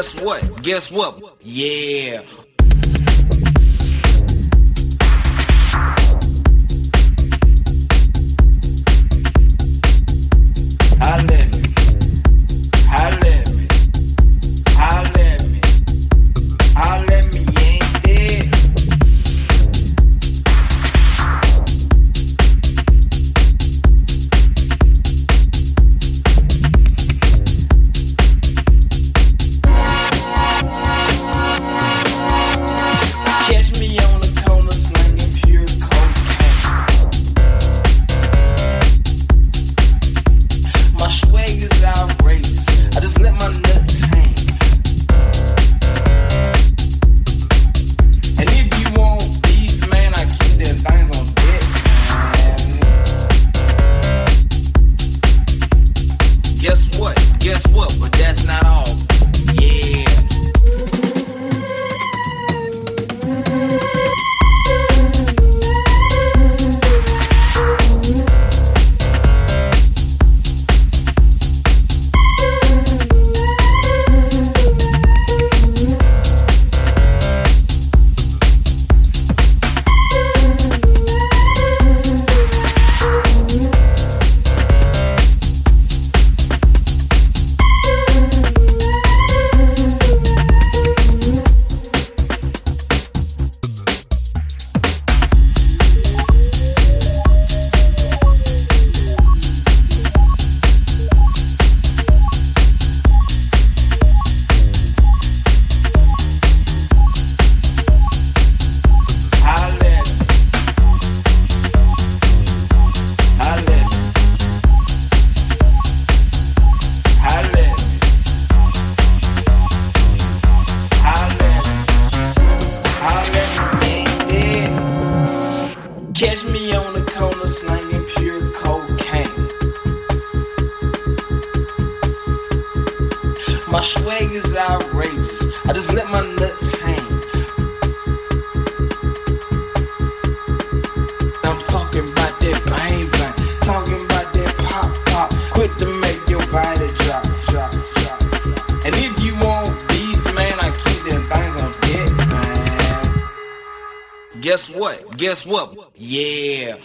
Guess what? Guess what? Yeah. Guess what? Guess what? Yeah.